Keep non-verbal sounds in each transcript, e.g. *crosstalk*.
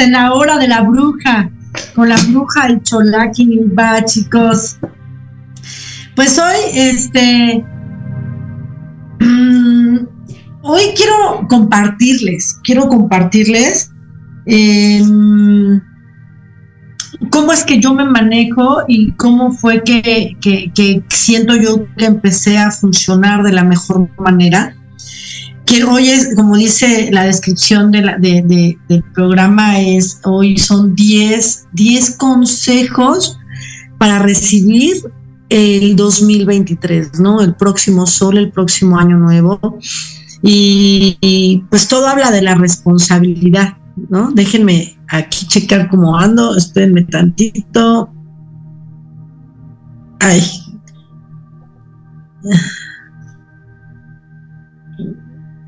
En la hora de la bruja, con la bruja y Cholaki Nimba, chicos. Pues hoy, este, mm, hoy quiero compartirles, quiero compartirles em, cómo es que yo me manejo y cómo fue que, que, que siento yo que empecé a funcionar de la mejor manera que hoy es, como dice la descripción del programa, es hoy son 10, 10 consejos para recibir el 2023, ¿no? El próximo sol, el próximo año nuevo. Y, y, pues todo habla de la responsabilidad, ¿no? Déjenme aquí checar cómo ando, espérenme tantito. Ay.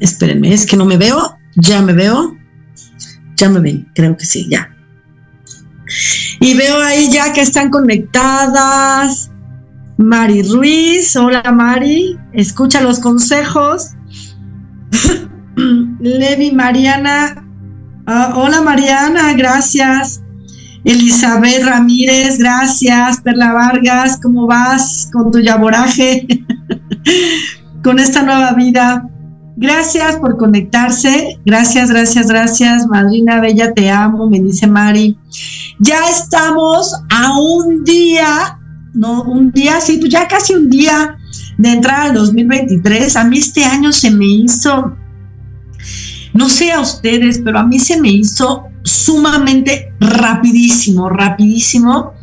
Espérenme, es que no me veo. Ya me veo. Ya me ven, creo que sí, ya. Y veo ahí ya que están conectadas. Mari Ruiz, hola Mari, escucha los consejos. *clears throat* Levi Mariana, uh, hola Mariana, gracias. Elizabeth Ramírez, gracias. Perla Vargas, ¿cómo vas con tu yaboraje? *laughs* con esta nueva vida. Gracias por conectarse. Gracias, gracias, gracias. Madrina Bella, te amo, me dice Mari. Ya estamos a un día, no, un día, sí, pues ya casi un día de entrar al 2023. A mí este año se me hizo, no sé a ustedes, pero a mí se me hizo sumamente rapidísimo, rapidísimo.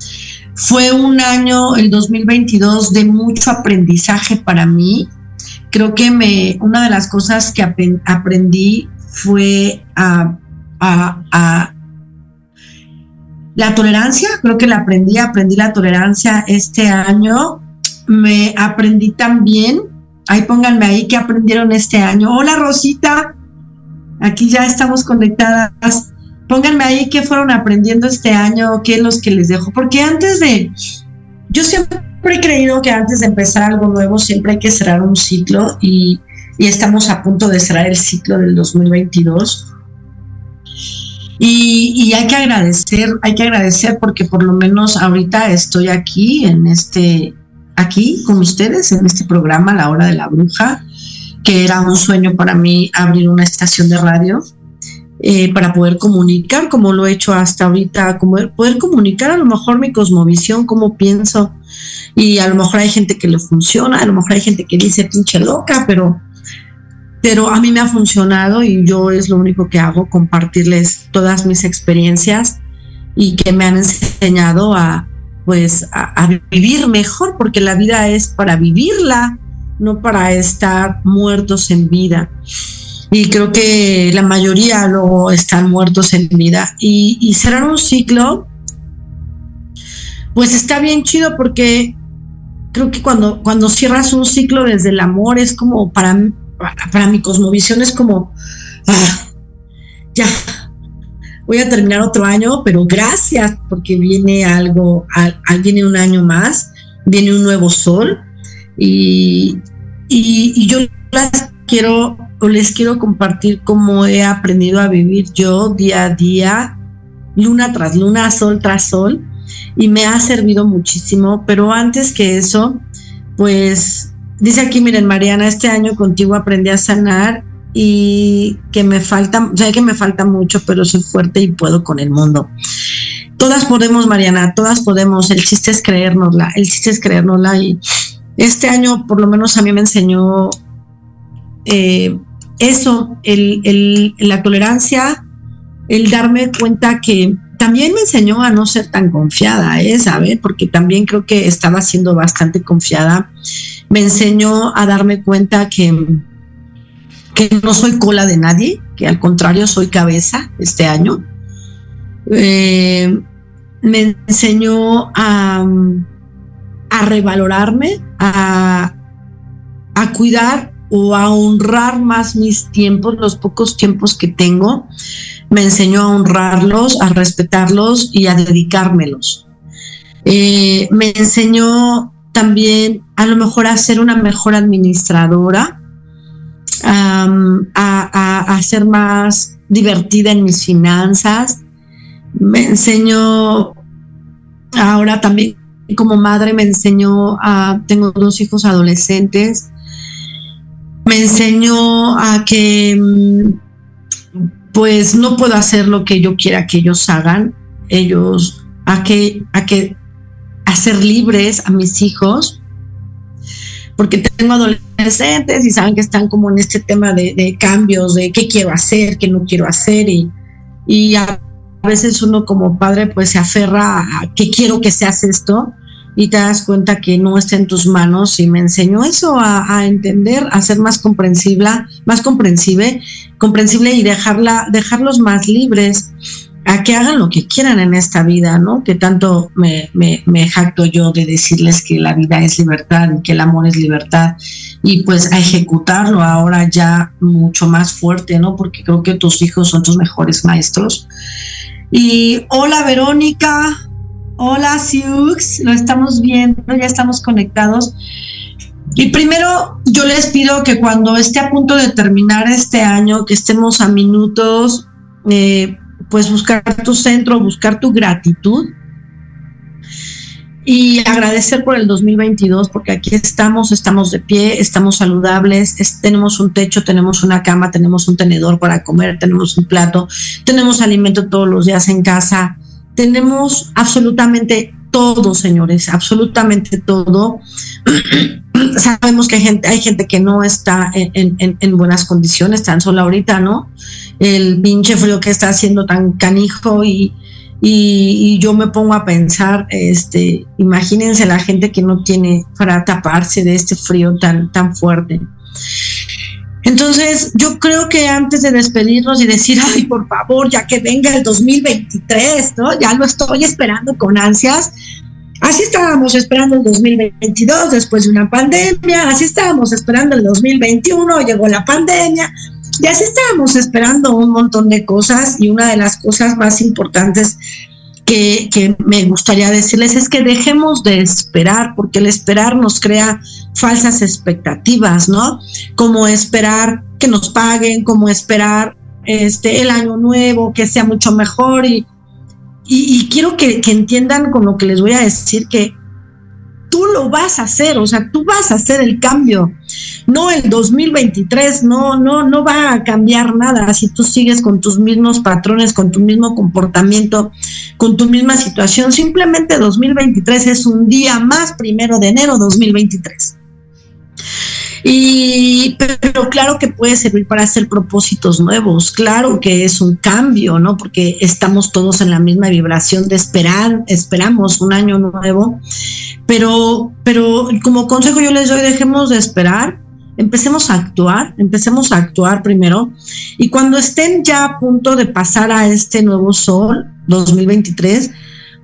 Fue un año, el 2022, de mucho aprendizaje para mí creo que me, una de las cosas que aprendí fue a, la tolerancia, creo que la aprendí, aprendí la tolerancia este año, me aprendí también, ahí pónganme ahí que aprendieron este año. Hola Rosita, aquí ya estamos conectadas. Pónganme ahí qué fueron aprendiendo este año, qué es los que les dejo, porque antes de, yo siempre Siempre he creído que antes de empezar algo nuevo siempre hay que cerrar un ciclo y, y estamos a punto de cerrar el ciclo del 2022. Y, y, hay que agradecer, hay que agradecer porque por lo menos ahorita estoy aquí en este, aquí con ustedes en este programa La Hora de la Bruja, que era un sueño para mí abrir una estación de radio eh, para poder comunicar, como lo he hecho hasta ahorita, como poder comunicar a lo mejor mi cosmovisión, cómo pienso, y a lo mejor hay gente que le funciona, a lo mejor hay gente que dice pinche loca, pero, pero a mí me ha funcionado y yo es lo único que hago, compartirles todas mis experiencias y que me han enseñado a pues a, a vivir mejor, porque la vida es para vivirla, no para estar muertos en vida. Y creo que la mayoría luego están muertos en vida. Y, y cerrar un ciclo, pues está bien chido porque creo que cuando, cuando cierras un ciclo desde el amor es como para, para mi cosmovisión es como, ah, ya, voy a terminar otro año, pero gracias porque viene algo, al, viene un año más, viene un nuevo sol y, y, yo las quiero les quiero compartir cómo he aprendido a vivir yo día a día, luna tras luna, sol tras sol, y me ha servido muchísimo, pero antes que eso, pues dice aquí, miren, Mariana, este año contigo aprendí a sanar y que me falta, sé que me falta mucho, pero soy fuerte y puedo con el mundo. Todas podemos, Mariana, todas podemos. El chiste es creérnosla, el chiste es creérnosla. Y este año, por lo menos, a mí me enseñó eh, eso, el, la tolerancia, el darme cuenta que también me enseñó a no ser tan confiada, ¿eh? ¿sabes? Porque también creo que estaba siendo bastante confiada. Me enseñó a darme cuenta que que no soy cola de nadie, que al contrario soy cabeza este año. Eh, me enseñó a, a revalorarme, a, a cuidar o a honrar más mis tiempos, los pocos tiempos que tengo. Me enseñó a honrarlos, a respetarlos y a dedicármelos. Eh, me enseñó también a lo mejor a ser una mejor administradora, a, ser más divertida en mis finanzas. Me enseñó, ahora también como madre me enseñó a, tengo dos hijos adolescentes, me enseñó a que mm, pues no puedo hacer lo que yo quiera que ellos hagan, ellos, a que, a que, a ser libres a mis hijos, porque tengo adolescentes y saben que están como en este tema de, cambios, de qué quiero hacer, qué no quiero hacer. Y, y a veces uno como padre pues se aferra a que quiero que seas esto y te das cuenta que no está en tus manos y me enseñó eso a, entender, a ser más comprensible, más comprensible, comprensible y dejarla, dejarlos más libres a que hagan lo que quieran en esta vida, ¿no? Que tanto me, me, jacto yo de decirles que la vida es libertad y que el amor es libertad y pues a ejecutarlo ahora ya mucho más fuerte, ¿no? Porque creo que tus hijos son tus mejores maestros. Y hola Verónica, hola Siux, lo estamos viendo, ya estamos conectados. Y primero yo les pido que cuando esté a punto de terminar este año, que estemos a minutos, eh, pues buscar tu centro, buscar tu gratitud. Y agradecer por el 2022 porque aquí estamos, estamos de pie, estamos saludables, tenemos un techo, tenemos una cama, tenemos un tenedor para comer, tenemos un plato, tenemos alimento todos los días en casa, tenemos absolutamente todo, señores, absolutamente todo. *clears throat* Sabemos que hay gente, que no está en, en buenas condiciones, tan solo ahorita, ¿no? el pinche frío que está haciendo tan canijo y, y, yo me pongo a pensar, este, imagínense la gente que no tiene para taparse de este frío tan, tan fuerte. Entonces, yo creo que antes de despedirnos y decir, ay, por favor, ya que venga el 2023, ¿no? Ya lo estoy esperando con ansias. Así estábamos esperando el 2022 después de una pandemia, así estábamos esperando el 2021, llegó la pandemia, ya sí estábamos esperando un montón de cosas y una de las cosas más importantes que, me gustaría decirles es que dejemos de esperar, porque el esperar nos crea falsas expectativas, ¿no? Como esperar que nos paguen, como esperar este, el año nuevo, que sea mucho mejor. Y, y, quiero que, que entiendan con lo que les voy a decir que tú lo vas a hacer, o sea, tú vas a hacer el cambio. No el 2023, no, no, no va a cambiar nada si tú sigues con tus mismos patrones, con tu mismo comportamiento, con tu misma situación. Simplemente 2023 es un día más, primero de enero 2023. Y, pero claro que puede servir para hacer propósitos nuevos, claro que es un cambio, ¿no? Porque estamos todos en la misma vibración de esperar, esperamos un año nuevo, pero, pero como consejo yo les doy, dejemos de esperar, empecemos a actuar, empecemos a actuar primero, y cuando estén ya a punto de pasar a este nuevo sol 2023,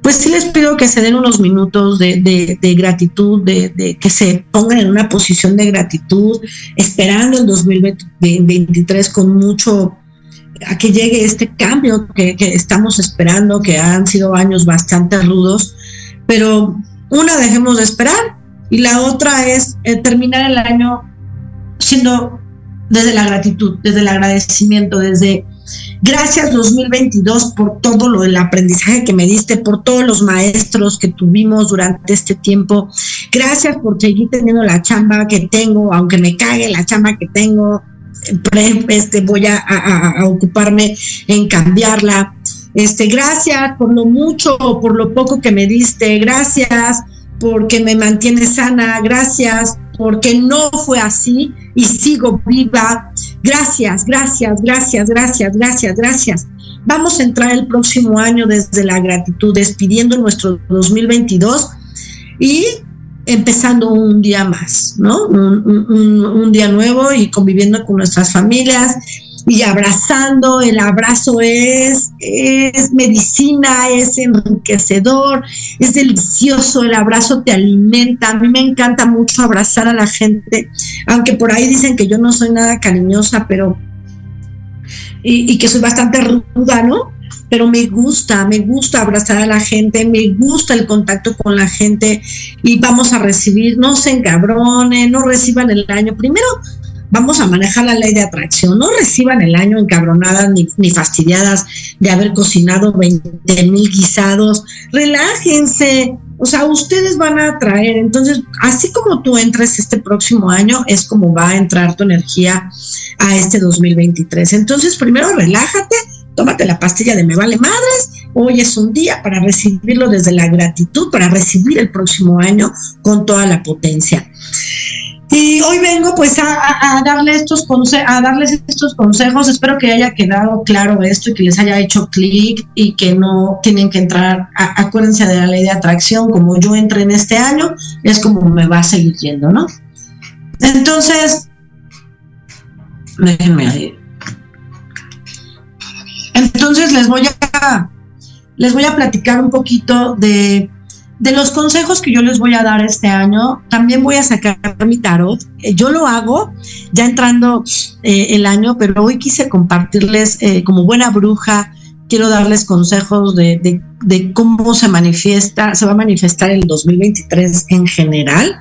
pues sí les pido que se den unos minutos de, gratitud, de, que se pongan en una posición de gratitud, esperando el 2023 con mucho a que llegue este cambio que, estamos esperando, que han sido años bastante rudos, pero una dejemos de esperar y la otra es eh, terminar el año siendo desde la gratitud, desde el agradecimiento, desde gracias 2022 por todo lo del aprendizaje que me diste, por todos los maestros que tuvimos durante este tiempo. Gracias por seguir teniendo la chamba que tengo, aunque me cague la chamba que tengo, este, voy a, a ocuparme en cambiarla. Este, gracias por lo mucho o por lo poco que me diste, gracias porque me mantiene sana, gracias porque no fue así y sigo viva. Gracias, gracias, gracias, gracias, gracias, gracias. Vamos a entrar el próximo año desde la gratitud, despidiendo nuestro 2022 y empezando un día más, ¿no? Un, día nuevo y conviviendo con nuestras familias y abrazando. El abrazo es, es medicina, es enriquecedor, es delicioso. El abrazo te alimenta. A mí me encanta mucho abrazar a la gente, aunque por ahí dicen que yo no soy nada cariñosa, pero. Y, que soy bastante ruda, ¿no? pero me gusta, me gusta abrazar a la gente, me gusta el contacto con la gente y vamos a recibir, no se encabronen, no reciban el año. Primero, vamos a manejar la ley de atracción. No reciban el año encabronadas ni, fastidiadas de haber cocinado 20 mil guisados. Relájense. O sea, ustedes van a atraer. Entonces, así como tú entres este próximo año, es como va a entrar tu energía a este 2023. Entonces, primero relájate, tómate la pastilla de me vale madres. Hoy es un día para recibirlo desde la gratitud, para recibir el próximo año con toda la potencia. Y hoy vengo pues a, darle estos a darles estos consejos. Espero que haya quedado claro esto y que les haya hecho clic y que no tienen que entrar. acuérdense de la ley de atracción, como yo entré en este año, es como me va a seguir yendo, ¿no? Entonces, déjenme ahí. Entonces les voy a les voy a platicar un poquito de de los consejos que yo les voy a dar este año, también voy a sacar mi tarot. Eh, yo lo hago ya entrando eh, el año, pero hoy quise compartirles eh, como buena bruja, quiero darles consejos de, de, cómo se manifiesta, se va a manifestar el 2023 en general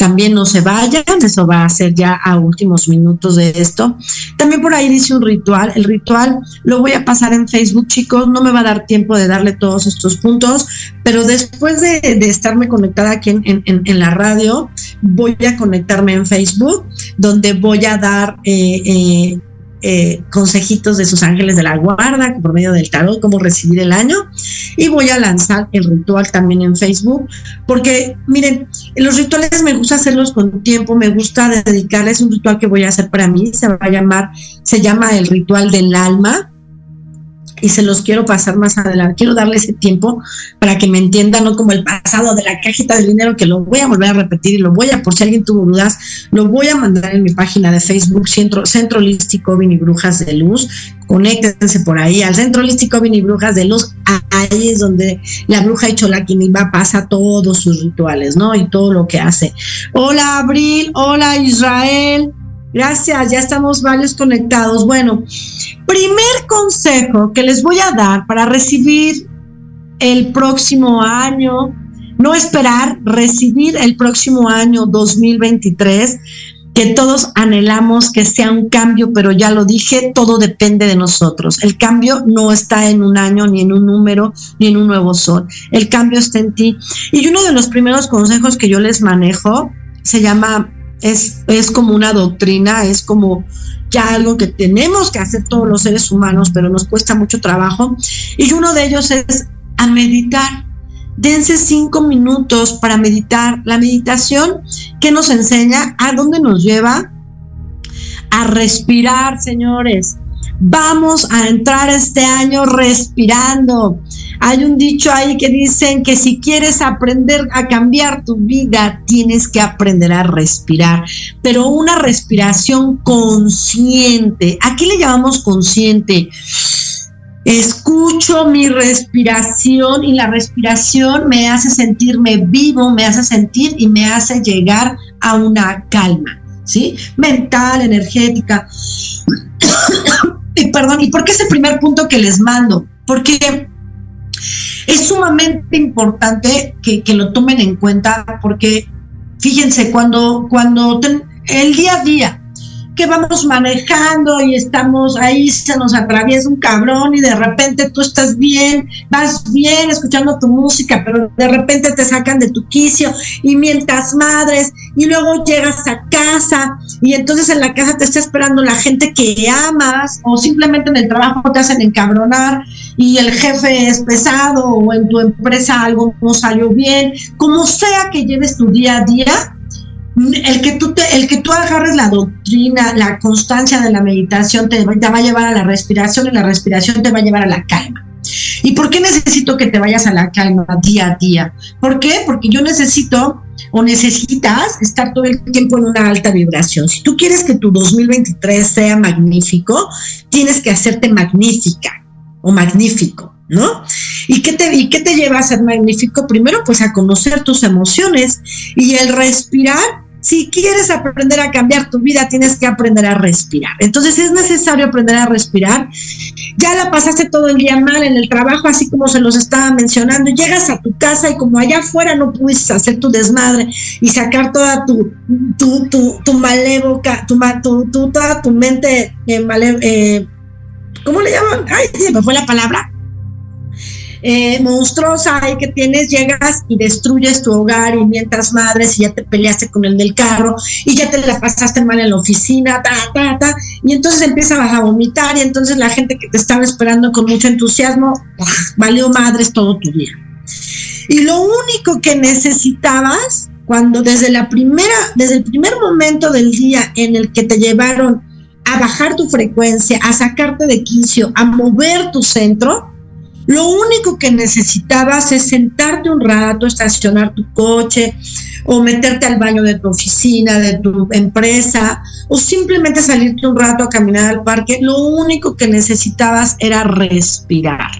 también no se vayan, eso va a ser ya a últimos minutos de esto. También por ahí dice un ritual, el ritual lo voy a pasar en Facebook, chicos, no me va a dar tiempo de darle todos estos puntos, pero después de, estarme conectada aquí en, la radio, voy a conectarme en Facebook, donde voy a dar... Eh, eh, eh, consejitos de sus ángeles de la guarda por medio del tarot, cómo recibir el año. Y voy a lanzar el ritual también en Facebook, porque miren, los rituales me gusta hacerlos con tiempo, me gusta dedicarles un ritual que voy a hacer para mí, se va a llamar, se llama el ritual del alma y se los quiero pasar más adelante. Quiero darle ese tiempo para que me entiendan, no como el pasado de la cajita de dinero, que lo voy a volver a repetir y lo voy a, por si alguien tuvo dudas, lo voy a mandar en mi página de Facebook, Centro, Centro Holístico Vini Brujas de Luz. Conéctense por ahí al Centro Holístico Vini Brujas de Luz. Ahí es donde la bruja va pasa todos sus rituales, ¿no? Y todo lo que hace. Hola, Abril. Hola, Israel. Gracias, ya estamos varios conectados. Bueno, primer consejo que les voy a dar para recibir el próximo año, no esperar, recibir el próximo año 2023, que todos anhelamos que sea un cambio, pero ya lo dije, todo depende de nosotros. El cambio no está en un año, ni en un número, ni en un nuevo sol. El cambio está en ti. Y uno de los primeros consejos que yo les manejo se llama es, es como una doctrina, es como ya algo que tenemos que hacer todos los seres humanos, pero nos cuesta mucho trabajo. Y uno de ellos es a meditar. Dense cinco minutos para meditar. La meditación que nos enseña, a dónde nos lleva, a respirar, señores. Vamos a entrar este año respirando. Hay un dicho ahí que dicen que si quieres aprender a cambiar tu vida, tienes que aprender a respirar, pero una respiración consciente. ¿A qué le llamamos consciente? Escucho mi respiración y la respiración me hace sentirme vivo, me hace sentir y me hace llegar a una calma, ¿sí? Mental, energética. Perdón, ¿y por qué es el primer punto que les mando? Porque es sumamente importante que, lo tomen en cuenta porque, fíjense, cuando, cuando el día a día, que vamos manejando y estamos ahí, se nos atraviesa un cabrón y de repente tú estás bien, vas bien escuchando tu música, pero de repente te sacan de tu quicio y mientas madres y luego llegas a casa y entonces en la casa te está esperando la gente que amas o simplemente en el trabajo te hacen encabronar y el jefe es pesado o en tu empresa algo no salió bien, como sea que lleves tu día a día, el que tú te, el que tú agarres la doctrina, la constancia de la meditación te, te, va a llevar a la respiración y la respiración te va a llevar a la calma. ¿Y por qué necesito que te vayas a la calma día a día? ¿Por qué? Porque yo necesito o necesitas estar todo el tiempo en una alta vibración. Si tú quieres que tu 2023 sea magnífico, tienes que hacerte magnífica o magnífico. ¿no? ¿Y qué, te, ¿Y qué te lleva a ser magnífico? Primero, pues a conocer tus emociones y el respirar. Si quieres aprender a cambiar tu vida, tienes que aprender a respirar. Entonces es necesario aprender a respirar. Ya la pasaste todo el día mal en el trabajo, así como se los estaba mencionando. Llegas a tu casa y como allá afuera no pudiste hacer tu desmadre y sacar toda tu, tu, tu, tu malévoca, tu, tu, toda tu mente eh, eh, ¿cómo le llaman? Ay, se me fue la palabra eh, monstruosa ahí que tienes, llegas y destruyes tu hogar y mientras madres y ya te peleaste con el del carro y ya te la pasaste mal en la oficina, ta, ta, ta, y entonces empiezas a vomitar y entonces la gente que te estaba esperando con mucho entusiasmo, valió madres todo tu día. Y lo único que necesitabas cuando desde la primera, desde el primer momento del día en el que te llevaron a bajar tu frecuencia, a sacarte de quicio, a mover tu centro, lo único que necesitabas es sentarte un rato, estacionar tu coche o meterte al baño de tu oficina, de tu empresa o simplemente salirte un rato a caminar al parque. Lo único que necesitabas era respirar.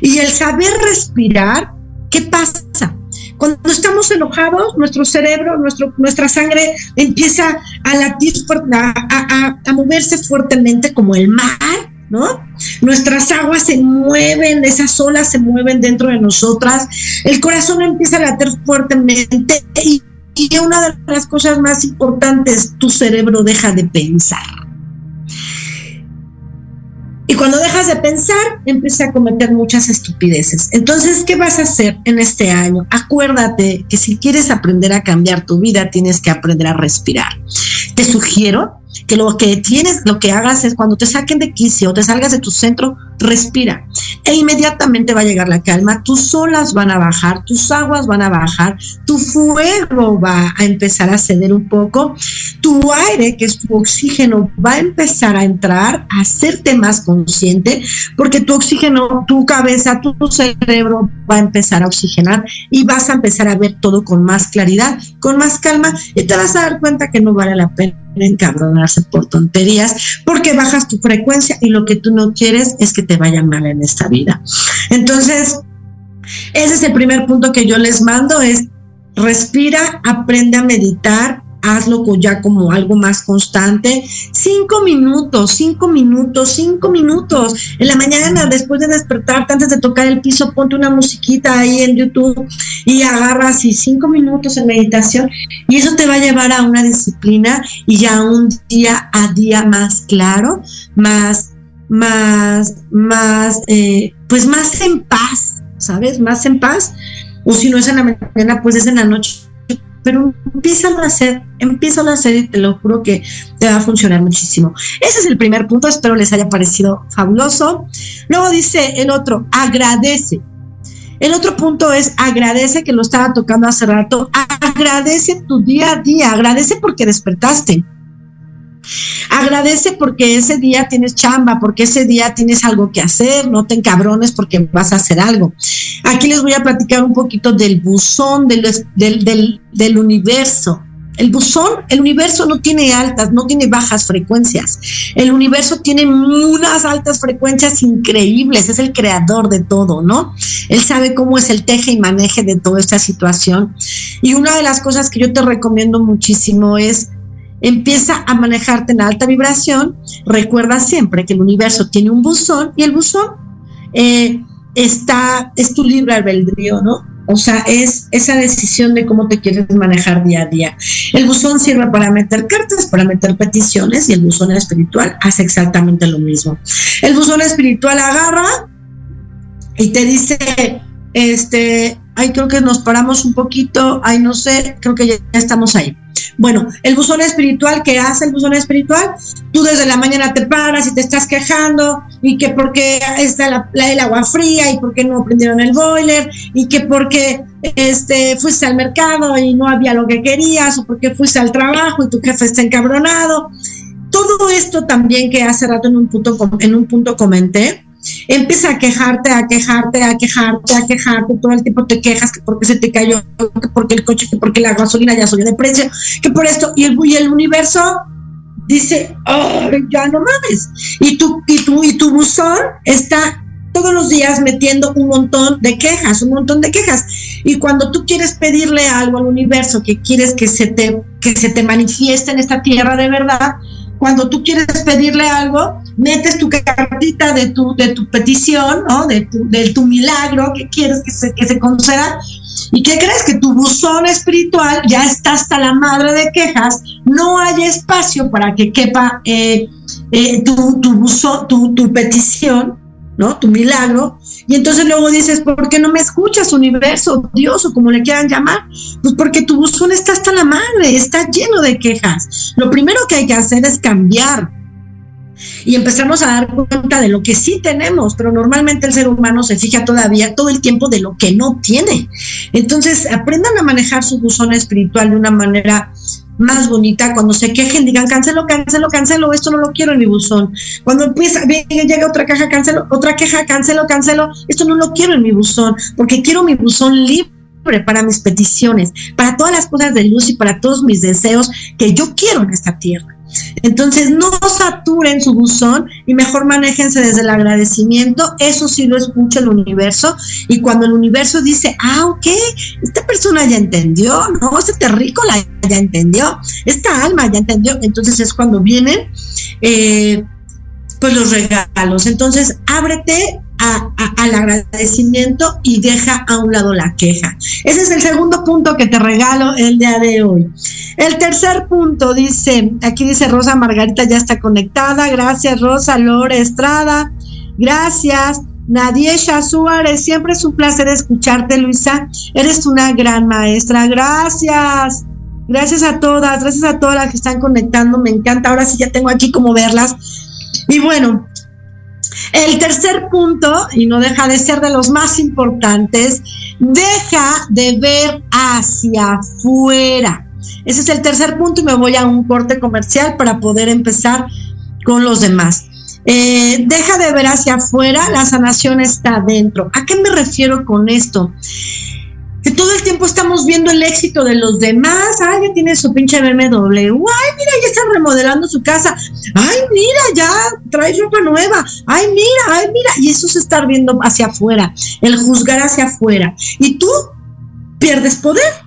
Y el saber respirar, ¿qué pasa? Cuando estamos enojados, nuestro cerebro, nuestro, nuestra sangre empieza a latir, a, a moverse fuertemente como el mar ¿no? Nuestras aguas se mueven, esas olas se mueven dentro de nosotras, el corazón empieza a latir fuertemente y, y una de las cosas más importantes, tu cerebro deja de pensar. Y cuando dejas de pensar, empieza a cometer muchas estupideces. Entonces, ¿qué vas a hacer en este año? Acuérdate que si quieres aprender a cambiar tu vida, tienes que aprender a respirar. Te sugiero que lo que tienes, lo que hagas es cuando te saquen de quicio o te salgas de tu centro, respira. E inmediatamente va a llegar la calma, tus olas van a bajar, tus aguas van a bajar, tu fuego va a empezar a ceder un poco, tu aire, que es tu oxígeno, va a empezar a entrar, a hacerte más consciente, porque tu oxígeno, tu cabeza, tu cerebro va a empezar a oxigenar y vas a empezar a ver todo con más claridad, con más calma y te vas a dar cuenta que no vale la pena encabronarse por tonterías, porque bajas tu frecuencia y lo que tú no quieres es que te vaya mal en esta vida. Entonces, ese es el primer punto que yo les mando, es respira, aprende a meditar, hazlo ya como algo más constante. Cinco minutos, cinco minutos, cinco minutos. En la mañana, después de despertarte, antes de tocar el piso, ponte una musiquita ahí en YouTube y agarras y cinco minutos en meditación. Y eso te va a llevar a una disciplina y ya un día a día más claro, más, más, más, eh, pues más en paz, ¿sabes? Más en paz. O si no es en la mañana, pues es en la noche pero empieza a hacer, empieza a hacer y te lo juro que te va a funcionar muchísimo. Ese es el primer punto, espero les haya parecido fabuloso. Luego dice el otro, agradece. El otro punto es agradece que lo estaba tocando hace rato, agradece tu día a día, agradece porque despertaste. Agradece porque ese día tienes chamba, porque ese día tienes algo que hacer, no te encabrones porque vas a hacer algo. Aquí les voy a platicar un poquito del buzón del, del, del, universo. El buzón, el universo no tiene altas, no tiene bajas frecuencias. El universo tiene unas altas frecuencias increíbles, es el creador de todo, ¿no? Él sabe cómo es el teje y maneje de toda esta situación. Y una de las cosas que yo te recomiendo muchísimo es empieza a manejarte en alta vibración, recuerda siempre que el universo tiene un buzón y el buzón eh, está, es tu libre albedrío, ¿no? O sea, es esa decisión de cómo te quieres manejar día a día. El buzón sirve para meter cartas, para meter peticiones y el buzón espiritual hace exactamente lo mismo. El buzón espiritual agarra y te dice, este, ay, creo que nos paramos un poquito, ay, no sé, creo que ya estamos ahí. Bueno, el buzón espiritual, ¿qué hace el buzón espiritual? Tú desde la mañana te paras y te estás quejando y que porque está la, el agua fría y porque no prendieron el boiler y que porque este, fuiste al mercado y no había lo que querías o porque fuiste al trabajo y tu jefe está encabronado. Todo esto también que hace rato en un punto, en un punto comenté, empieza a quejarte, a quejarte, a quejarte, a quejarte, todo el tiempo te quejas que porque se te cayó, que porque el coche, que porque la gasolina ya subió de precio, que por esto, y el, y el universo dice, oh, ya no mames. Y tu, y, tu, y tu buzón está todos los días metiendo un montón de quejas, un montón de quejas. Y cuando tú quieres pedirle algo al universo, que quieres que se te, que se te manifieste en esta tierra de verdad, cuando tú quieres pedirle algo, metes tu cartita de tu, de tu petición, ¿no? De tu, de tu milagro que quieres que se, que se conceda. ¿Y qué crees? Que tu buzón espiritual ya está hasta la madre de quejas, no hay espacio para que quepa eh, eh, tu, tu, buzón, tu, tu petición, ¿no? Tu milagro. Y entonces luego dices, ¿por qué no me escuchas, universo, Dios o como le quieran llamar? Pues porque tu buzón está hasta la madre, está lleno de quejas. Lo primero que hay que hacer es cambiar. Y empezamos a dar cuenta de lo que sí tenemos, pero normalmente el ser humano se fija todavía todo el tiempo de lo que no tiene. Entonces, aprendan a manejar su buzón espiritual de una manera más bonita, cuando se quejen, digan cancelo, cancelo, cancelo, esto no lo quiero en mi buzón. Cuando empieza, llega otra caja, cancelo, otra queja, cancelo, cancelo, esto no lo quiero en mi buzón, porque quiero mi buzón libre para mis peticiones, para todas las cosas de luz y para todos mis deseos que yo quiero en esta tierra. Entonces, no saturen su buzón y mejor manéjense desde el agradecimiento. Eso sí lo escucha el universo. Y cuando el universo dice, ah, ok, esta persona ya entendió, ¿no? Este terrícola ya entendió, esta alma ya entendió. Entonces es cuando vienen, eh, pues los regalos. Entonces, ábrete al agradecimiento y deja a un lado la queja. Ese es el segundo punto que te regalo el día de hoy. El tercer punto dice, aquí dice Rosa Margarita ya está conectada. Gracias Rosa Lore Estrada. Gracias. Nadiesha Suárez, siempre es un placer escucharte, Luisa. Eres una gran maestra. Gracias. Gracias a todas, gracias a todas las que están conectando. Me encanta. Ahora sí ya tengo aquí como verlas. Y bueno, el tercer punto, y no deja de ser de los más importantes, deja de ver hacia afuera. Ese es el tercer punto y me voy a un corte comercial para poder empezar con los demás. Eh, deja de ver hacia afuera, la sanación está adentro. ¿A qué me refiero con esto? Todo el tiempo estamos viendo el éxito de los demás. Ay, ya tiene su pinche BMW. Ay, mira, ya están remodelando su casa. Ay, mira, ya trae ropa nueva. Ay, mira, ay, mira. Y eso es estar viendo hacia afuera, el juzgar hacia afuera. Y tú pierdes poder.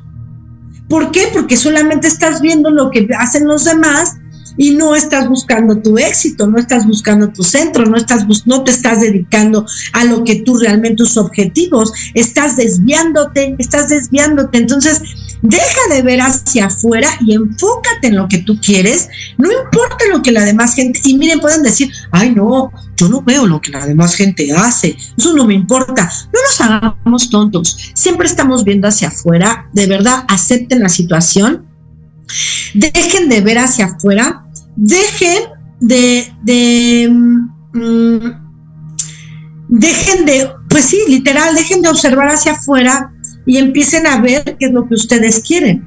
¿Por qué? Porque solamente estás viendo lo que hacen los demás y no estás buscando tu éxito, no estás buscando tu centro, no, estás, no te estás dedicando a lo que tú realmente tus objetivos, estás desviándote, estás desviándote. Entonces, deja de ver hacia afuera y enfócate en lo que tú quieres, no importa lo que la demás gente, y miren, pueden decir, ay no, yo no veo lo que la demás gente hace, eso no me importa, no nos hagamos tontos, siempre estamos viendo hacia afuera, de verdad, acepten la situación, dejen de ver hacia afuera dejen de, de mm, dejen de, pues sí, literal, dejen de observar hacia afuera y empiecen a ver qué es lo que ustedes quieren.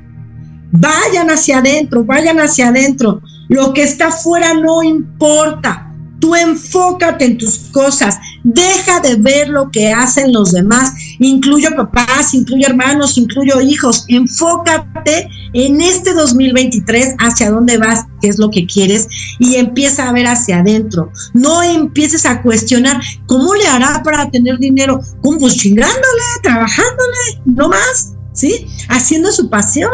Vayan hacia adentro, vayan hacia adentro. Lo que está afuera no importa. Tú enfócate en tus cosas, deja de ver lo que hacen los demás, incluyo papás, incluyo hermanos, incluyo hijos, enfócate en este 2023 hacia dónde vas, qué es lo que quieres y empieza a ver hacia adentro. No empieces a cuestionar cómo le hará para tener dinero, ¿cómo? Pues chingándole, trabajándole, no más, ¿sí? Haciendo su pasión.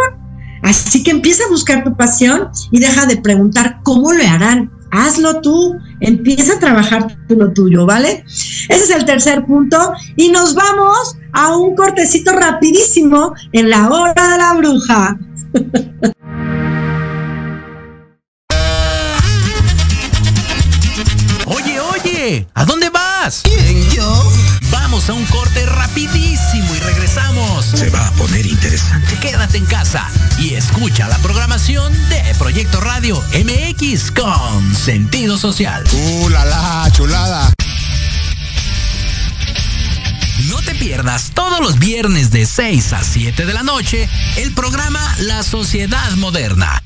Así que empieza a buscar tu pasión y deja de preguntar cómo le harán hazlo tú, empieza a trabajar lo tuyo, ¿vale? Ese es el tercer punto y nos vamos a un cortecito rapidísimo en la hora de la bruja. *laughs* Oye, oye, ¿a dónde vas? ¿Quién, yo? Vamos a un corte rapidísimo y regresamos. Se va a poner interesante. Quédate en casa y escucha la programación de Proyecto Radio MX con sentido social. ¡Uh, la, la chulada! No te pierdas todos los viernes de 6 a 7 de la noche el programa La Sociedad Moderna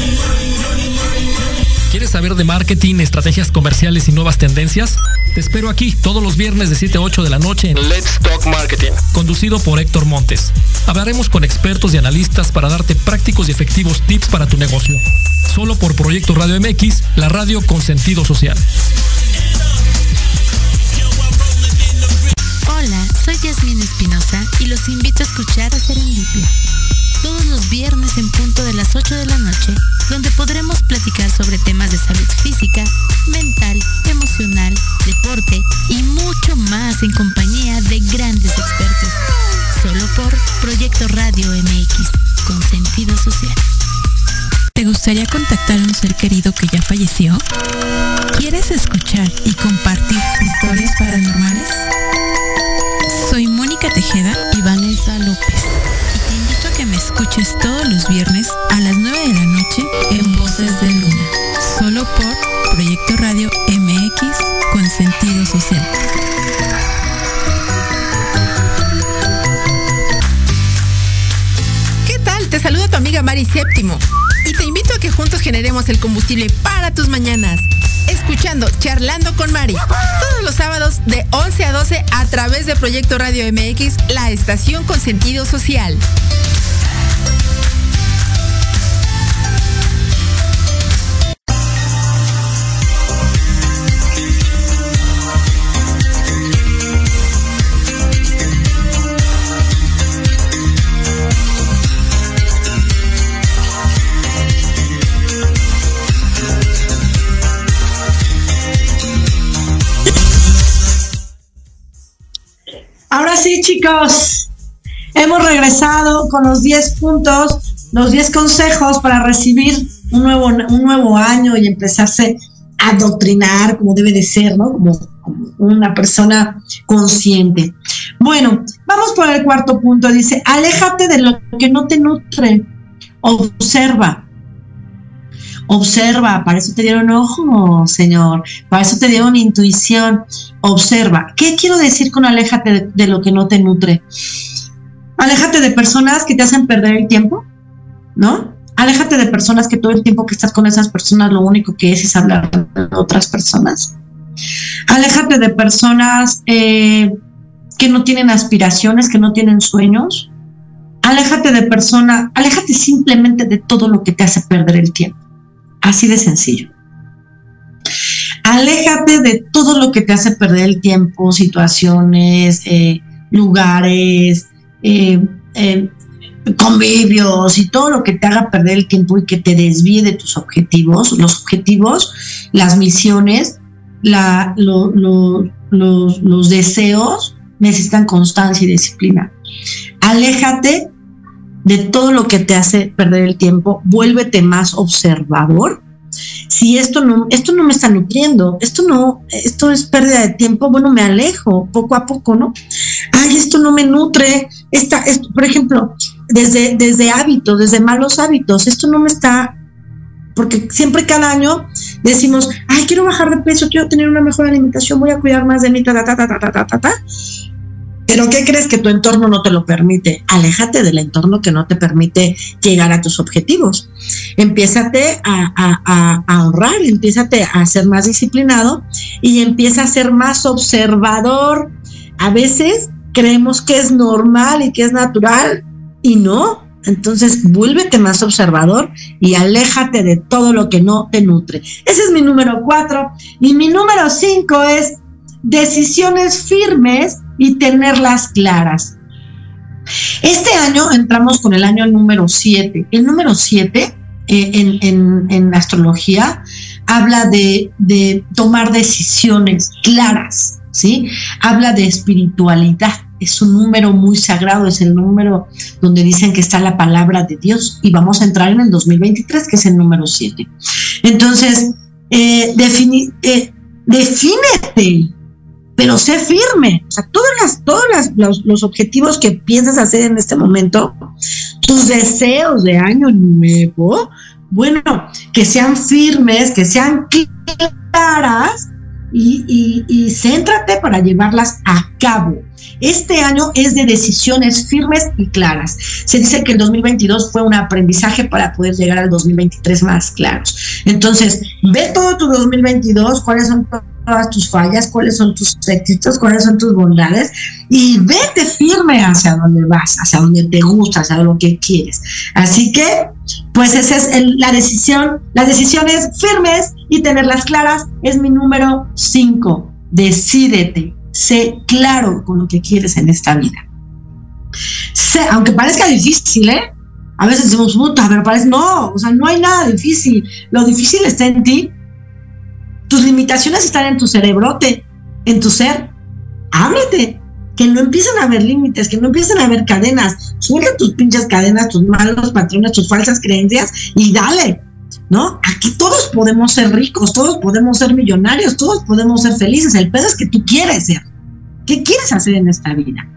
¿Quieres saber de marketing, estrategias comerciales y nuevas tendencias? Te espero aquí todos los viernes de 7 a 8 de la noche en Let's Talk Marketing, conducido por Héctor Montes. Hablaremos con expertos y analistas para darte prácticos y efectivos tips para tu negocio. Solo por Proyecto Radio MX, la radio con sentido social. Hola, soy Yasmin Espinosa y los invito a escuchar a Serendipia. Todos los viernes en punto de las 8 de la noche, donde podremos platicar sobre temas de salud física, mental, emocional, deporte y mucho más en compañía de grandes expertos. Solo por Proyecto Radio MX, con sentido social. ¿Te gustaría contactar a un ser querido que ya falleció? ¿Quieres escuchar y compartir historias paranormales? Soy Mónica escuches todos los viernes a las 9 de la noche en Voces de Luna. Solo por Proyecto Radio MX con sentido social. ¿Qué tal? Te saluda tu amiga Mari Séptimo y te invito a que juntos generemos el combustible para tus mañanas. Escuchando Charlando con Mari todos los sábados de 11 a 12 a través de Proyecto Radio MX, la estación con sentido social. Chicos, hemos regresado con los 10 puntos, los 10 consejos para recibir un nuevo, un nuevo año y empezarse a adoctrinar como debe de ser, ¿no? Como, como una persona consciente. Bueno, vamos por el cuarto punto. Dice, aléjate de lo que no te nutre. Observa. Observa, para eso te dieron ojo, Señor, para eso te dieron intuición. Observa. ¿Qué quiero decir con aléjate de, lo que no te nutre? Aléjate de personas que te hacen perder el tiempo, ¿no? Aléjate de personas que todo el tiempo que estás con esas personas lo único que es es hablar de otras personas. Aléjate de personas eh, que no tienen aspiraciones, que no tienen sueños. Aléjate de personas, aléjate simplemente de todo lo que te hace perder el tiempo. Así de sencillo. Aléjate de todo lo que te hace perder el tiempo, situaciones, eh, lugares, eh, eh, convivios y todo lo que te haga perder el tiempo y que te desvíe de tus objetivos. Los objetivos, las misiones, los deseos necesitan constancia y disciplina. Aléjate de todo lo que te hace perder el tiempo, vuélvete más observador. Si esto no, esto no me está nutriendo, esto no, esto es pérdida de tiempo, bueno, me alejo poco a poco, ¿no? Ay, esto no me nutre, esta, por ejemplo, desde, desde hábitos, desde malos hábitos, esto no me está, porque siempre cada año decimos, ay, quiero bajar de peso, quiero tener una mejor alimentación, voy a cuidar más de mí, ta, ta, ta, ta, ta, ta, ta Pero ¿qué crees que tu entorno no te lo permite? Aléjate del entorno que no te permite llegar a tus objetivos. Empiézate a, ahorrar, empiézate a ser más disciplinado y empieza a ser más observador. A veces creemos que es normal y que es natural y no. Entonces, vuélvete más observador y aléjate de todo lo que no te nutre. Ese es mi número cuatro. Y mi número cinco es decisiones firmes y tenerlas claras. Este año entramos con el año número 7. El número 7 eh, en, astrología habla de, de tomar decisiones claras, ¿sí? Habla de espiritualidad. Es un número muy sagrado, es el número donde dicen que está la palabra de Dios y vamos a entrar en el 2023, que es el número 7. Entonces, eh, eh, pero sé firme. O sea, todas las, todos los, los, objetivos que piensas hacer en este momento, tus deseos de año nuevo, bueno, que sean firmes, que sean claras y, y, y céntrate para llevarlas a cabo. Este año es de decisiones firmes y claras. Se dice que el 2022 fue un aprendizaje para poder llegar al 2023 más claros. Entonces, ve todo tu 2022, cuáles son todas tus fallas, cuáles son tus éxitos, cuáles son tus bondades y vete firme hacia donde vas, hacia donde te gusta, hacia lo que quieres. Así que, pues esa es la decisión, las decisiones firmes y tenerlas claras es mi número 5. Decídete, sé claro con lo que quieres en esta vida. Sé, aunque parezca difícil, ¿eh? A veces decimos, puta, pero parece, no, o sea, no hay nada difícil. Lo difícil está en ti tus limitaciones están en tu cerebrote, en tu ser. Ábrete, que no empiecen a haber límites, que no empiecen a haber cadenas. Suelta tus pinches cadenas, tus malos patrones, tus falsas creencias y dale. ¿No? Aquí todos podemos ser ricos, todos podemos ser millonarios, todos podemos ser felices. El pedo es que tú quieres ser. ¿Qué quieres hacer en esta vida?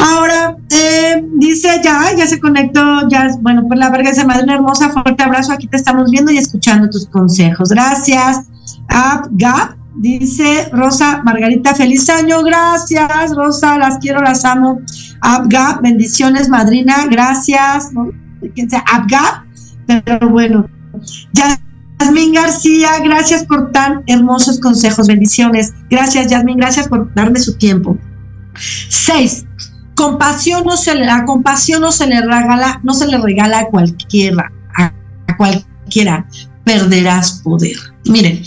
Ahora, eh, dice ya, ya se conectó, ya, bueno, pues la verga de madre hermosa, fuerte abrazo, aquí te estamos viendo y escuchando tus consejos. Gracias. Gap, dice Rosa Margarita, feliz año, gracias, Rosa, las quiero, las amo. Gap, bendiciones, madrina, gracias. ¿Quién sea? Abgap, pero bueno. Yasmin García, gracias por tan hermosos consejos, bendiciones. Gracias, Yasmin, gracias por darme su tiempo. Seis, compasión no se la compasión no se le regala, no se le regala a cualquiera, a cualquiera, perderás poder. Miren,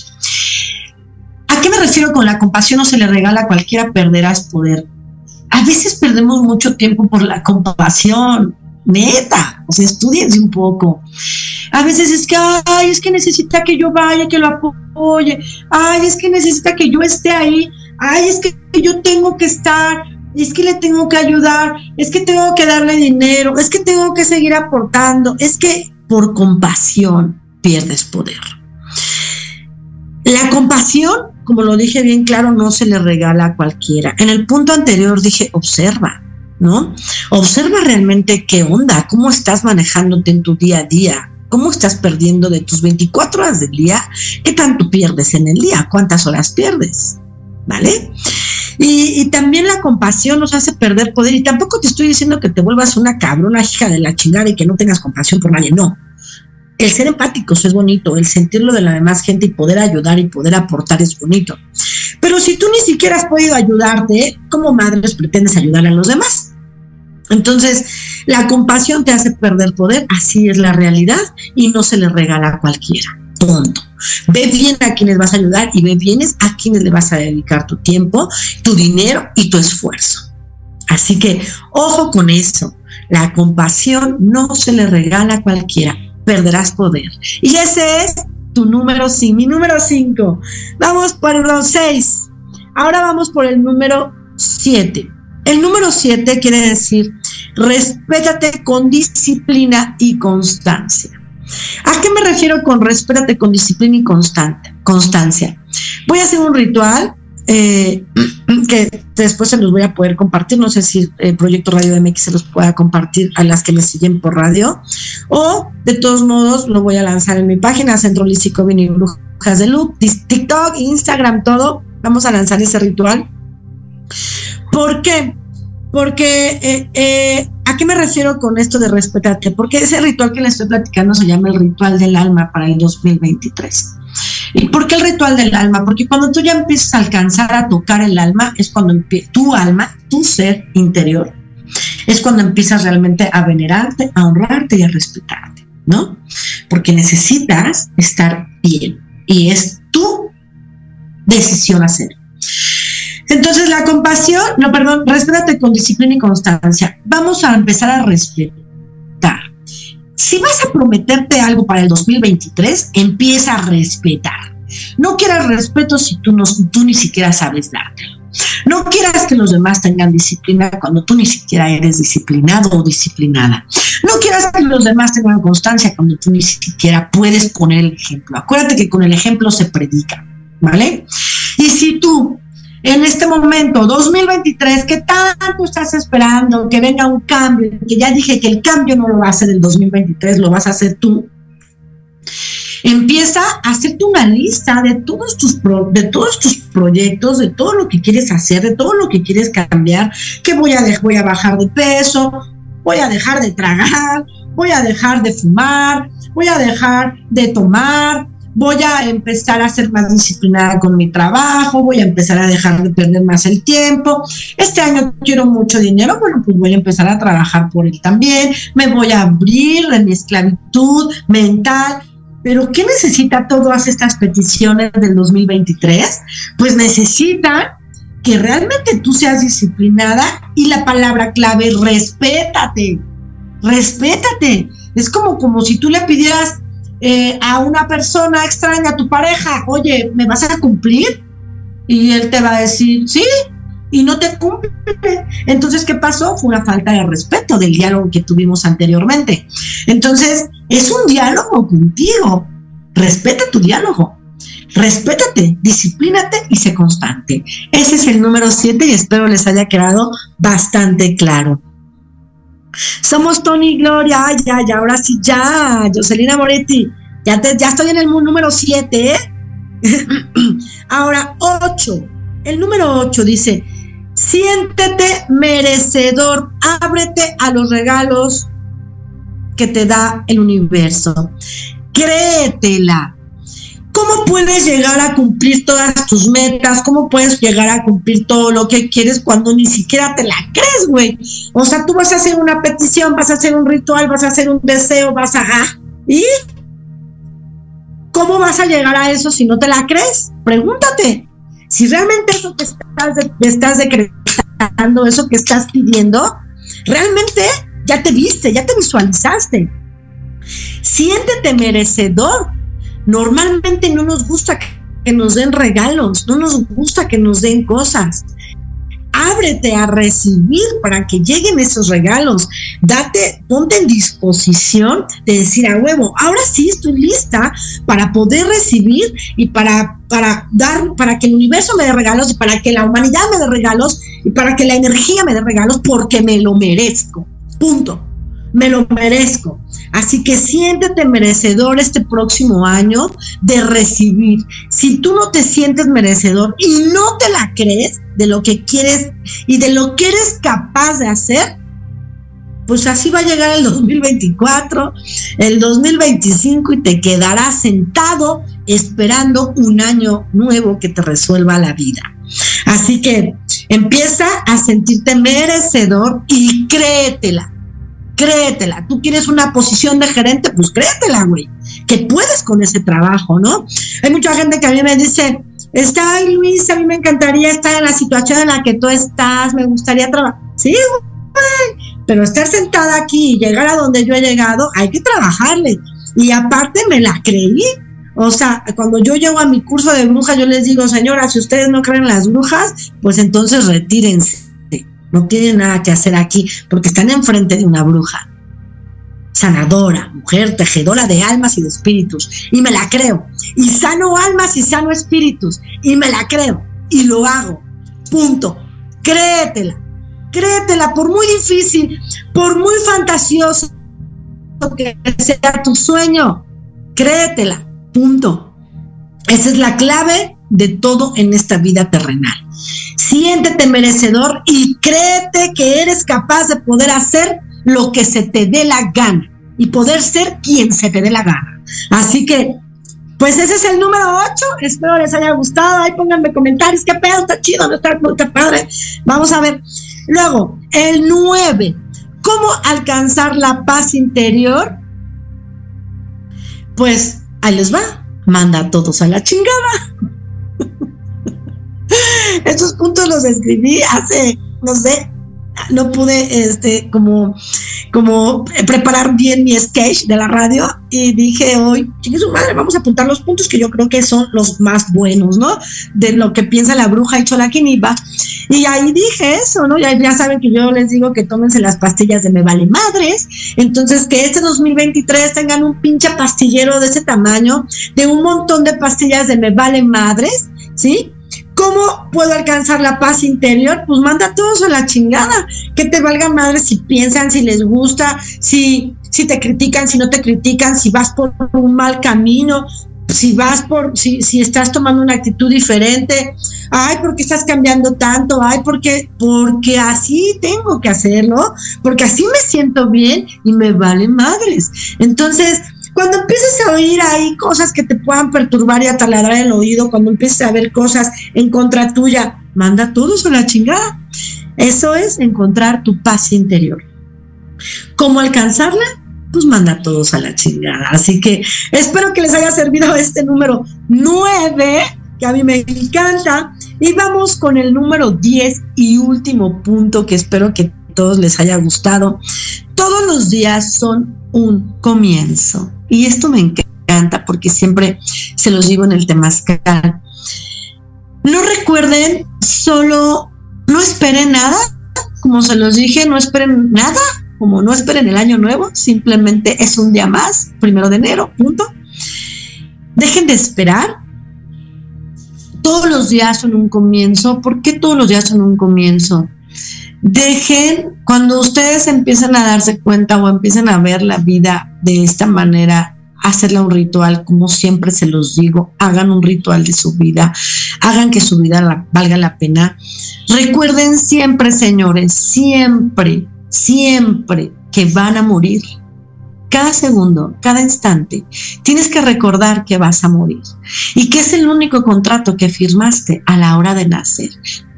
¿A qué me refiero con la compasión no se le regala a cualquiera, perderás poder? A veces perdemos mucho tiempo por la compasión, neta, o sea, estudiense un poco. A veces es que, ay, es que necesita que yo vaya, que lo apoye, ay, es que necesita que yo esté ahí, ay, es que yo tengo que estar, es que le tengo que ayudar, es que tengo que darle dinero, es que tengo que seguir aportando, es que por compasión pierdes poder. La compasión como lo dije bien claro, no se le regala a cualquiera. En el punto anterior dije, observa, ¿no? Observa realmente qué onda, cómo estás manejándote en tu día a día, cómo estás perdiendo de tus 24 horas del día, qué tanto pierdes en el día, cuántas horas pierdes, ¿vale? Y, también la compasión nos hace perder poder. Y tampoco te estoy diciendo que te vuelvas una cabrona hija de la chingada y que no tengas compasión por nadie. No el ser empáticos es bonito, el sentirlo de la demás gente y poder ayudar y poder aportar es bonito. Pero si tú ni siquiera has podido ayudarte, ¿cómo madres pretendes ayudar a los demás? Entonces, la compasión te hace perder poder, así es la realidad y no se le regala a cualquiera. Punto. Ve bien a quienes vas a ayudar y ve bien a quienes le vas a dedicar tu tiempo, tu dinero y tu esfuerzo. Así que ojo con eso. La compasión no se le regala a cualquiera perderás poder. Y ese es tu número 5, mi número 5. Vamos por el 6. Ahora vamos por el número 7. El número 7 quiere decir, respétate con disciplina y constancia. ¿A qué me refiero con respétate con disciplina y constancia? Voy a hacer un ritual eh, *clears throat* que después se los voy a poder compartir. No sé si el Proyecto Radio MX se los pueda compartir a las que me siguen por radio. O de todos modos lo voy a lanzar en mi página, Centro Lícico Vini Brujas de Loop, TikTok, Instagram, todo. Vamos a lanzar ese ritual. ¿Por qué? Porque, eh, eh, ¿a qué me refiero con esto de respetarte? Porque ese ritual que le estoy platicando se llama el ritual del alma para el 2023. ¿Y por qué el ritual del alma? Porque cuando tú ya empiezas a alcanzar a tocar el alma, es cuando tu alma, tu ser interior, es cuando empiezas realmente a venerarte, a honrarte y a respetarte, ¿no? Porque necesitas estar bien y es tu decisión hacer. Entonces, la compasión, no, perdón, respétate con disciplina y constancia. Vamos a empezar a respetar. Si vas a prometerte algo para el 2023, empieza a respetar. No quieras respeto si tú, no, tú ni siquiera sabes dártelo. No quieras que los demás tengan disciplina cuando tú ni siquiera eres disciplinado o disciplinada. No quieras que los demás tengan constancia cuando tú ni siquiera puedes poner el ejemplo. Acuérdate que con el ejemplo se predica, ¿vale? Y si tú en este momento, 2023, que tanto estás esperando que venga un cambio, que ya dije que el cambio no lo va a hacer el 2023, lo vas a hacer tú. Empieza a hacerte una lista de todos tus de todos tus proyectos, de todo lo que quieres hacer, de todo lo que quieres cambiar, que voy a voy a bajar de peso, voy a dejar de tragar, voy a dejar de fumar, voy a dejar de tomar, voy a empezar a ser más disciplinada con mi trabajo, voy a empezar a dejar de perder más el tiempo. Este año quiero mucho dinero, bueno, pues voy a empezar a trabajar por él también, me voy a abrir de mi esclavitud mental. Pero ¿qué necesita todas estas peticiones del 2023? Pues necesita que realmente tú seas disciplinada y la palabra clave, respétate, respétate. Es como, como si tú le pidieras eh, a una persona extraña, a tu pareja, oye, ¿me vas a cumplir? Y él te va a decir, sí, y no te cumple. Entonces, ¿qué pasó? Fue una falta de respeto del diálogo que tuvimos anteriormente. Entonces, es un diálogo contigo. Respeta tu diálogo. Respétate, disciplínate y sé constante. Ese es el número 7 y espero les haya quedado bastante claro. Somos Tony Gloria, ya, ya, ahora sí, ya, Jocelina Moretti, ya, ya estoy en el número 7, ¿eh? *clears throat* ahora 8, el número 8 dice, siéntete merecedor, ábrete a los regalos que te da el universo, créetela, ¿Cómo puedes llegar a cumplir todas tus metas? ¿Cómo puedes llegar a cumplir todo lo que quieres cuando ni siquiera te la crees, güey? O sea, tú vas a hacer una petición, vas a hacer un ritual, vas a hacer un deseo, vas a... ¿Y? ¿Cómo vas a llegar a eso si no te la crees? Pregúntate. Si realmente eso que estás, estás decretando, eso que estás pidiendo, realmente ya te viste, ya te visualizaste. Siéntete merecedor Normalmente no nos gusta que nos den regalos, no nos gusta que nos den cosas. Ábrete a recibir para que lleguen esos regalos. Date, ponte en disposición de decir a huevo, ahora sí estoy lista para poder recibir y para, para dar, para que el universo me dé regalos y para que la humanidad me dé regalos y para que la energía me dé regalos porque me lo merezco. Punto me lo merezco. Así que siéntete merecedor este próximo año de recibir. Si tú no te sientes merecedor y no te la crees de lo que quieres y de lo que eres capaz de hacer, pues así va a llegar el 2024, el 2025 y te quedarás sentado esperando un año nuevo que te resuelva la vida. Así que empieza a sentirte merecedor y créetela créetela. Tú quieres una posición de gerente, pues créetela, güey. Que puedes con ese trabajo, ¿no? Hay mucha gente que a mí me dice, está, ay Luis, a mí me encantaría estar en la situación en la que tú estás, me gustaría trabajar. Sí, güey, pero estar sentada aquí y llegar a donde yo he llegado, hay que trabajarle. Y aparte me la creí. O sea, cuando yo llego a mi curso de brujas, yo les digo, señora, si ustedes no creen en las brujas, pues entonces retírense no tienen nada que hacer aquí porque están enfrente de una bruja. Sanadora, mujer, tejedora de almas y de espíritus. Y me la creo. Y sano almas y sano espíritus. Y me la creo. Y lo hago. Punto. Créetela. Créetela, por muy difícil, por muy fantasioso que sea tu sueño. Créetela. Punto. Esa es la clave de todo en esta vida terrenal. Siéntete merecedor y créete que eres capaz de poder hacer lo que se te dé la gana y poder ser quien se te dé la gana. Así que, pues ese es el número 8. Espero les haya gustado. Ahí pónganme comentarios. ¿Qué pedo? Está chido, no está, está padre. Vamos a ver. Luego, el 9. ¿Cómo alcanzar la paz interior? Pues ahí les va. Manda a todos a la chingada. Estos puntos los escribí hace, no sé, no pude este como como preparar bien mi sketch de la radio y dije hoy, su madre, vamos a apuntar los puntos que yo creo que son los más buenos, ¿no? De lo que piensa la bruja y Cholaquiniba. Y ahí dije eso, ¿no? Ya, ya saben que yo les digo que tómense las pastillas de me vale madres. Entonces, que este 2023 tengan un pinche pastillero de ese tamaño, de un montón de pastillas de me vale madres, ¿sí? ¿Cómo puedo alcanzar la paz interior? Pues manda a todos a la chingada. Que te valga madre si piensan, si les gusta, si, si te critican, si no te critican, si vas por un mal camino, si vas por, si, si estás tomando una actitud diferente. Ay, ¿por qué estás cambiando tanto? Ay, porque, porque así tengo que hacerlo, porque así me siento bien y me vale madres. Entonces, cuando empieces a oír ahí cosas que te puedan perturbar y ataladrar el oído, cuando empieces a ver cosas en contra tuya, manda todos a la chingada. Eso es encontrar tu paz interior. ¿Cómo alcanzarla? Pues manda todos a la chingada. Así que espero que les haya servido este número 9, que a mí me encanta. Y vamos con el número 10 y último punto que espero que todos les haya gustado. Todos los días son un comienzo. Y esto me encanta porque siempre se los digo en el temazcal. No recuerden solo, no esperen nada, como se los dije, no esperen nada, como no esperen el año nuevo, simplemente es un día más, primero de enero, punto. Dejen de esperar. Todos los días son un comienzo. ¿Por qué todos los días son un comienzo? dejen, cuando ustedes empiezan a darse cuenta o empiecen a ver la vida de esta manera, hacerla un ritual, como siempre se los digo, hagan un ritual de su vida, hagan que su vida valga la pena. Recuerden siempre, señores, siempre, siempre que van a morir. Cada segundo, cada instante, tienes que recordar que vas a morir y que es el único contrato que firmaste a la hora de nacer.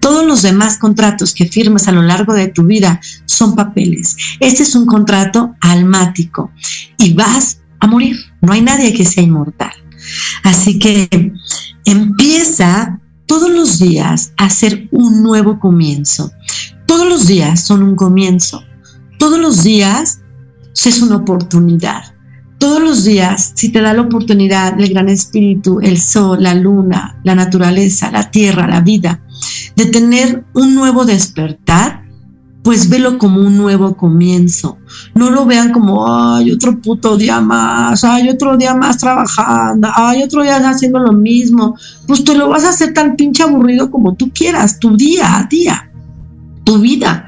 Todos los demás contratos que firmas a lo largo de tu vida son papeles. Este es un contrato almático y vas a morir. No hay nadie que sea inmortal. Así que empieza todos los días a hacer un nuevo comienzo. Todos los días son un comienzo. Todos los días es una oportunidad todos los días, si te da la oportunidad el gran espíritu, el sol, la luna, la naturaleza, la tierra, la vida, de tener un nuevo despertar, pues velo como un nuevo comienzo. No lo vean como, ay, otro puto día más, ay, otro día más trabajando, ay, otro día haciendo lo mismo. Pues te lo vas a hacer tan pinche aburrido como tú quieras, tu día a día tu vida.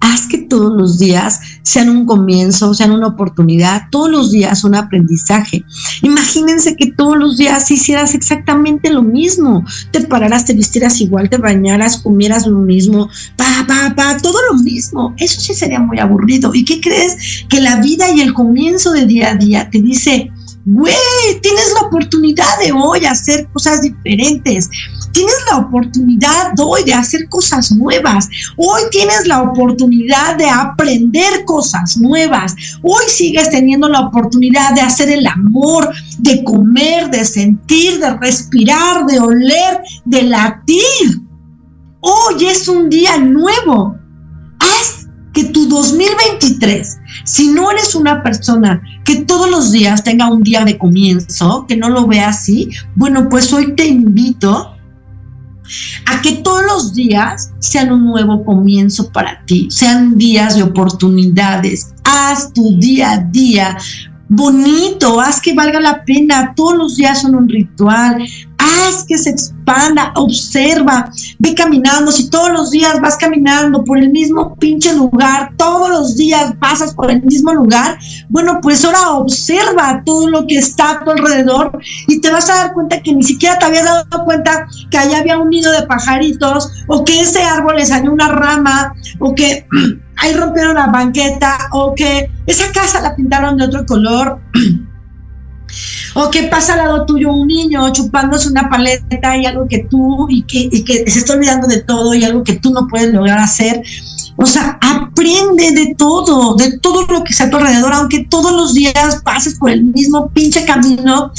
Haz que todos los días sean un comienzo, sean una oportunidad, todos los días un aprendizaje. Imagínense que todos los días hicieras exactamente lo mismo. Te pararas, te vistieras igual, te bañaras, comieras lo mismo, pa, pa, pa, todo lo mismo. Eso sí sería muy aburrido. ¿Y qué crees? Que la vida y el comienzo de día a día te dice, güey, tienes la oportunidad de hoy hacer cosas diferentes. Tienes la oportunidad hoy de hacer cosas nuevas. Hoy tienes la oportunidad de aprender cosas nuevas. Hoy sigues teniendo la oportunidad de hacer el amor, de comer, de sentir, de respirar, de oler, de latir. Hoy es un día nuevo. Haz que tu 2023 si no eres una persona que todos los días tenga un día de comienzo, que no lo vea así, bueno, pues hoy te invito a que todos los días sean un nuevo comienzo para ti, sean días de oportunidades. Haz tu día a día bonito, haz que valga la pena. Todos los días son un ritual. Haz que se expanda, observa, ve caminando, si todos los días vas caminando por el mismo pinche lugar, todos los días pasas por el mismo lugar, bueno, pues ahora observa todo lo que está a tu alrededor y te vas a dar cuenta que ni siquiera te habías dado cuenta que allá había un nido de pajaritos o que ese árbol le salió una rama o que *clears throat* ahí rompieron la banqueta o que esa casa la pintaron de otro color. *clears throat* O que pasa al lado tuyo un niño chupándose una paleta y algo que tú, y que, se está olvidando de todo y algo que tú no puedes lograr hacer. O sea, aprende de todo, de todo lo que está a tu alrededor, aunque todos los días pases por el mismo pinche camino,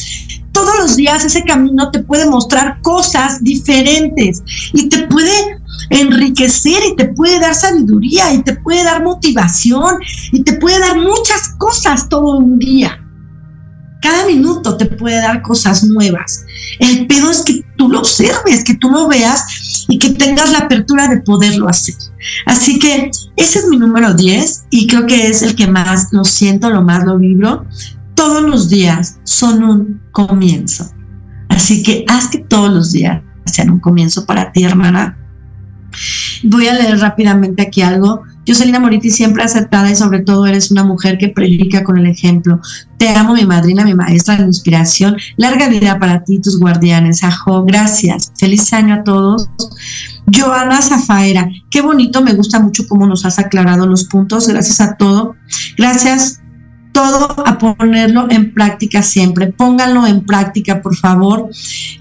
todos los días ese camino te puede mostrar cosas diferentes y te puede enriquecer y te puede dar sabiduría y te puede dar motivación y te puede dar muchas cosas todo un día. Cada minuto te puede dar cosas nuevas. El pedo es que tú lo observes, que tú lo veas y que tengas la apertura de poderlo hacer. Así que ese es mi número 10 y creo que es el que más lo siento, lo más lo vibro. Todos los días son un comienzo. Así que haz que todos los días sean un comienzo para ti, hermana. Voy a leer rápidamente aquí algo Jocelyn Moriti siempre acertada y sobre todo eres una mujer que predica con el ejemplo. Te amo, mi madrina, mi maestra de inspiración. Larga vida para ti, tus guardianes. Ajo, gracias. Feliz año a todos. Joana Zafaera, qué bonito, me gusta mucho cómo nos has aclarado los puntos. Gracias a todo. Gracias todo a ponerlo en práctica siempre. Pónganlo en práctica, por favor.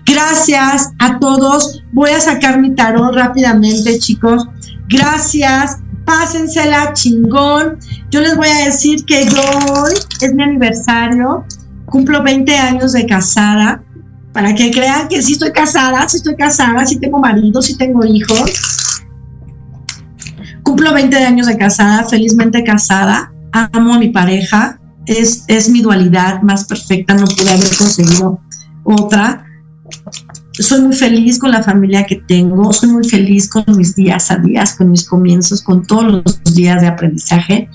Gracias a todos. Voy a sacar mi tarot rápidamente, chicos. Gracias pásensela chingón. Yo les voy a decir que yo hoy es mi aniversario, cumplo 20 años de casada, para que crean que sí estoy casada, sí estoy casada, sí tengo marido, sí tengo hijos. Cumplo 20 años de casada, felizmente casada, amo a mi pareja, es, es mi dualidad más perfecta, no pude haber conseguido otra soy muy feliz con la familia que tengo, soy muy feliz con mis días a días, con mis comienzos, con todos los días de aprendizaje.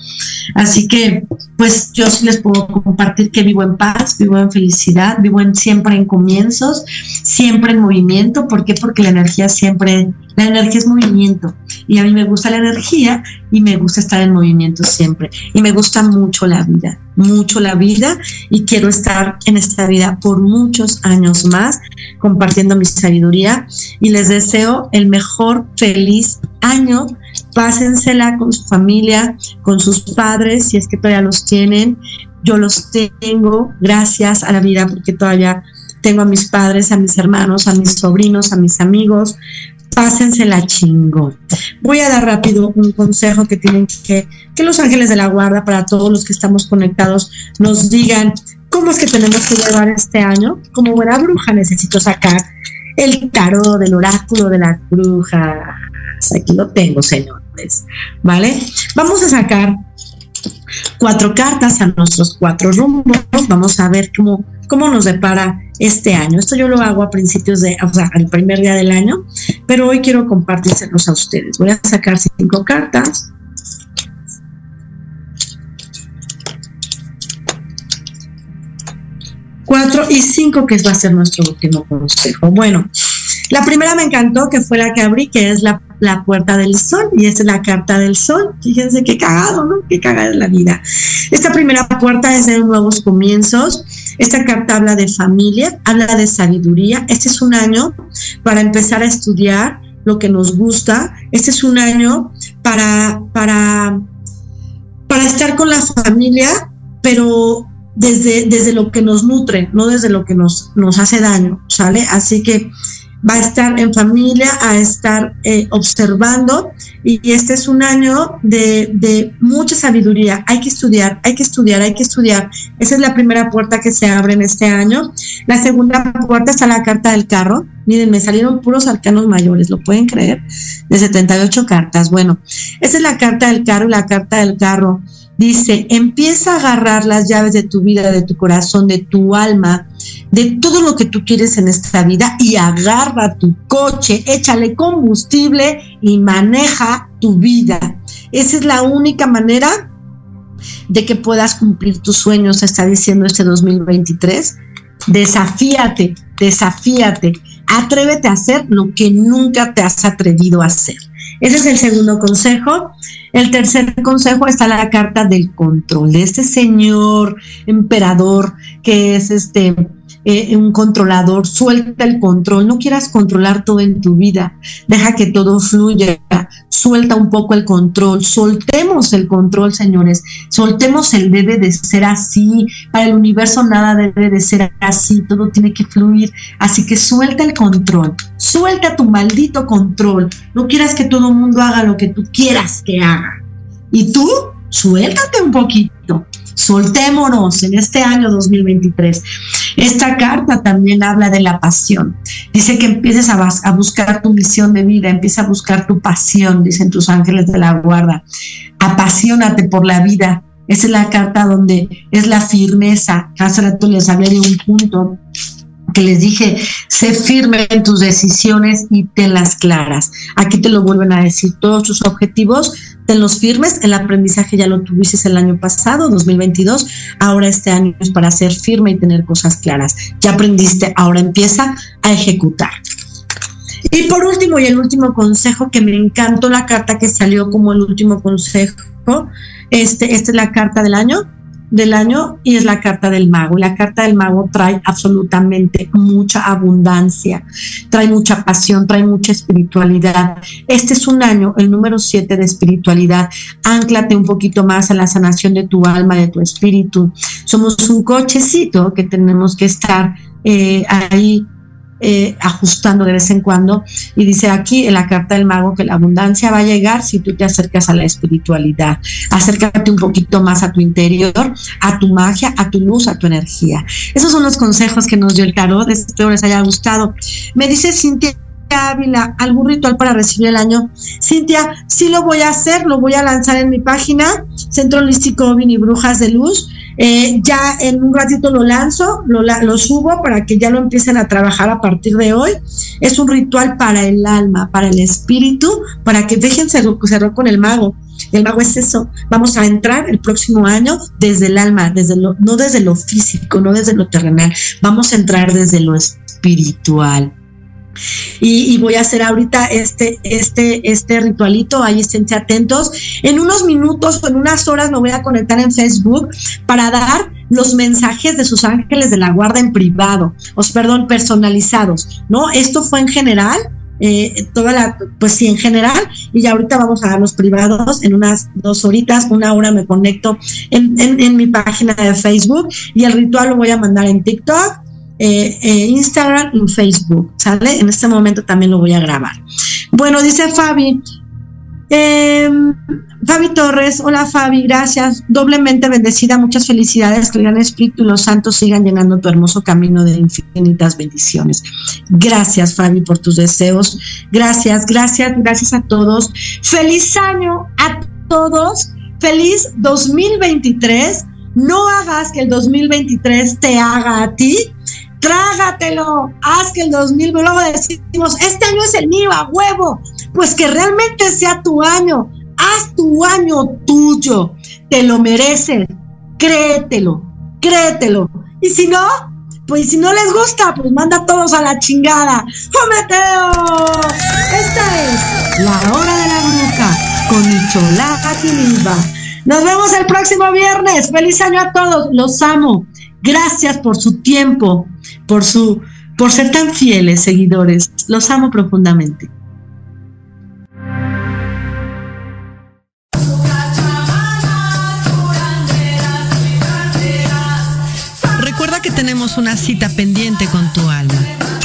Así que, pues yo sí les puedo compartir que vivo en paz, vivo en felicidad, vivo en, siempre en comienzos, siempre en movimiento. ¿Por qué? Porque la energía siempre, la energía es movimiento. Y a mí me gusta la energía y me gusta estar en movimiento siempre. Y me gusta mucho la vida, mucho la vida y quiero estar en esta vida por muchos años más compartiendo mi sabiduría y les deseo el mejor feliz año. Pásensela con su familia, con sus padres, si es que todavía los tienen. Yo los tengo, gracias a la vida, porque todavía tengo a mis padres, a mis hermanos, a mis sobrinos, a mis amigos. Pásensela chingón. Voy a dar rápido un consejo que tienen que, que los ángeles de la guarda, para todos los que estamos conectados, nos digan cómo es que tenemos que llevar este año. Como buena bruja necesito sacar el tarot del oráculo de la bruja. Aquí lo tengo, ¿Vale? Vamos a sacar cuatro cartas a nuestros cuatro rumbos. Vamos a ver cómo, cómo nos depara este año. Esto yo lo hago a principios de, o sea, al primer día del año, pero hoy quiero compartírselos a ustedes. Voy a sacar cinco cartas. cuatro y cinco, que va a ser nuestro último consejo. Bueno, la primera me encantó, que fue la que abrí, que es la, puerta del sol, y es la carta del sol. Fíjense qué cagado, ¿no? Qué cagada es la vida. Esta primera puerta es de nuevos comienzos. Esta carta habla de familia, habla de sabiduría. Este es un año para empezar a estudiar lo que nos gusta. Este es un año para, para, para estar con la familia, pero desde, desde lo que nos nutre, no desde lo que nos, nos hace daño, ¿sale? Así que va a estar en familia, a estar eh, observando y, este es un año de, de, mucha sabiduría. Hay que estudiar, hay que estudiar, hay que estudiar. Esa es la primera puerta que se abre en este año. La segunda puerta está la carta del carro. Miren, me salieron puros arcanos mayores, ¿lo pueden creer? De 78 cartas. Bueno, esa es la carta del carro y la carta del carro Dice, empieza a agarrar las llaves de tu vida, de tu corazón, de tu alma, de todo lo que tú quieres en esta vida y agarra tu coche, échale combustible y maneja tu vida. Esa es la única manera de que puedas cumplir tus sueños, está diciendo este 2023 Desafíate, desafíate. Atrévete a hacer lo que nunca te has atrevido a hacer. Ese es el segundo consejo. El tercer consejo está la carta del control de este señor emperador que es este eh, un controlador, suelta el control, no quieras controlar todo en tu vida, deja que todo fluya, suelta un poco el control, soltemos el control, señores, soltemos el debe de ser así, para el universo nada debe de ser así, todo tiene que fluir, así que suelta el control, suelta tu maldito control, no quieras que todo el mundo haga lo que tú quieras que haga. Y tú, suéltate un poquito, soltémonos en este año 2023. Esta carta también habla de la pasión. Dice que empieces a, buscar tu misión de vida, empieza a buscar tu pasión, dicen tus ángeles de la guarda. Apasionate por la vida. Esa es la carta donde es la firmeza. Hace rato les hablé de un punto que les dije, sé firme en tus decisiones y tenlas claras. Aquí te lo vuelven a decir, todos tus objetivos, tenlos firmes, el aprendizaje ya lo tuviste el año pasado, 2022, ahora este año es para ser firme y tener cosas claras. Ya aprendiste, ahora empieza a ejecutar. Y por último, y el último consejo, que me encantó la carta que salió como el último consejo, este, esta es la carta del año, del año y es la carta del mago. Y la carta del mago trae absolutamente mucha abundancia, trae mucha pasión, trae mucha espiritualidad. Este es un año, el número 7 de espiritualidad. Anclate un poquito más a la sanación de tu alma, de tu espíritu. Somos un cochecito que tenemos que estar eh, ahí eh, ajustando de vez en cuando. Y dice aquí en la carta del mago que la abundancia va a llegar si tú te acercas a la espiritualidad. Acércate un poquito más a tu interior, a tu magia, a tu luz, a tu energía. Esos son los consejos que nos dio el tarot. Espero les haya gustado. Me dice Cintia Ávila, algún ritual para recibir el año. Cintia, sí lo voy a hacer, lo voy a lanzar en mi página, Centro Holístico Vini Brujas de Luz. Eh, ya en un ratito lo lanzo, lo, subo para que ya lo empiecen a trabajar a partir de hoy. Es un ritual para el alma, para el espíritu, para que déjense cerrar con el mago. El mago es eso. Vamos a entrar el próximo año desde el alma, desde lo, no desde lo físico, no desde lo terrenal. Vamos a entrar desde lo espiritual. Y, voy a hacer ahorita este, este, este ritualito, ahí esténse atentos. En unos minutos o en unas horas me voy a conectar en Facebook para dar los mensajes de sus ángeles de la guarda en privado, os perdón, personalizados, ¿no? Esto fue en general, eh, toda la, pues sí, en general, y ya ahorita vamos a dar los privados en unas dos horitas, una hora me conecto en, en mi página de Facebook y el ritual lo voy a mandar en TikTok eh, eh, Instagram y Facebook, ¿sale? En este momento también lo voy a grabar. Bueno, dice Fabi, em, Fabi Torres, hola Fabi, gracias, doblemente bendecida, muchas felicidades, que el gran Espíritu y los santos sigan llenando tu hermoso camino de infinitas bendiciones. Gracias Fabi por tus deseos, gracias, gracias, gracias a todos. Feliz año a todos, feliz 2023. No hagas que el 2023 te haga a ti trágatelo, haz que el 2000, luego decimos, este año es el mío, huevo, pues que realmente sea tu año, haz tu año tuyo, te lo mereces, créetelo, créetelo. Y si no, pues si no les gusta, pues manda a todos a la chingada. ¡Jometeo! Esta es la hora de la bruja con Michola Timimba. Nos vemos el próximo viernes. Feliz año a todos. Los amo. Gracias por su tiempo, por su por ser tan fieles seguidores. Los amo profundamente. Recuerda que tenemos una cita pendiente con tu alma.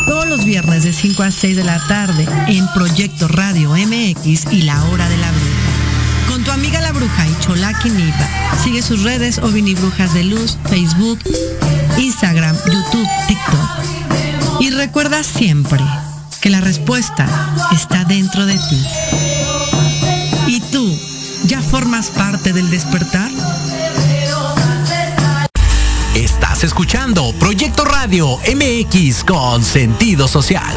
Todos los viernes de 5 a 6 de la tarde en Proyecto Radio MX y La Hora de la Bruja. Con tu amiga la bruja y Cholaki Nipa. Sigue sus redes Ovini Brujas de Luz, Facebook, Instagram, YouTube, TikTok. Y recuerda siempre que la respuesta está dentro de ti. ¿Y tú ya formas parte del despertar? Estás escuchando Proyecto Radio MX con sentido social.